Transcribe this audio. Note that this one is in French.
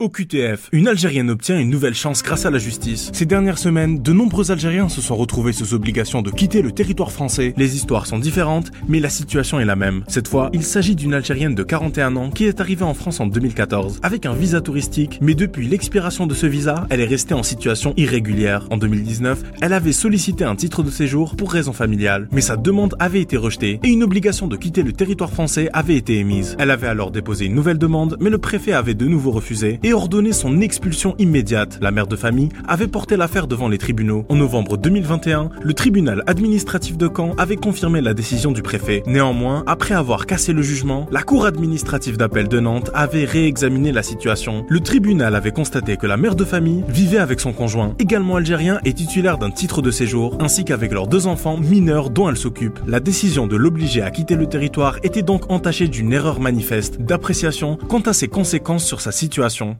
Au QTF, une Algérienne obtient une nouvelle chance grâce à la justice. Ces dernières semaines, de nombreux Algériens se sont retrouvés sous obligation de quitter le territoire français. Les histoires sont différentes, mais la situation est la même. Cette fois, il s'agit d'une Algérienne de 41 ans qui est arrivée en France en 2014 avec un visa touristique, mais depuis l'expiration de ce visa, elle est restée en situation irrégulière. En 2019, elle avait sollicité un titre de séjour pour raison familiale, mais sa demande avait été rejetée et une obligation de quitter le territoire français avait été émise. Elle avait alors déposé une nouvelle demande, mais le préfet avait de nouveau refusé ordonné son expulsion immédiate. La mère de famille avait porté l'affaire devant les tribunaux. En novembre 2021, le tribunal administratif de Caen avait confirmé la décision du préfet. Néanmoins, après avoir cassé le jugement, la cour administrative d'appel de Nantes avait réexaminé la situation. Le tribunal avait constaté que la mère de famille vivait avec son conjoint, également algérien et titulaire d'un titre de séjour, ainsi qu'avec leurs deux enfants mineurs dont elle s'occupe. La décision de l'obliger à quitter le territoire était donc entachée d'une erreur manifeste d'appréciation quant à ses conséquences sur sa situation.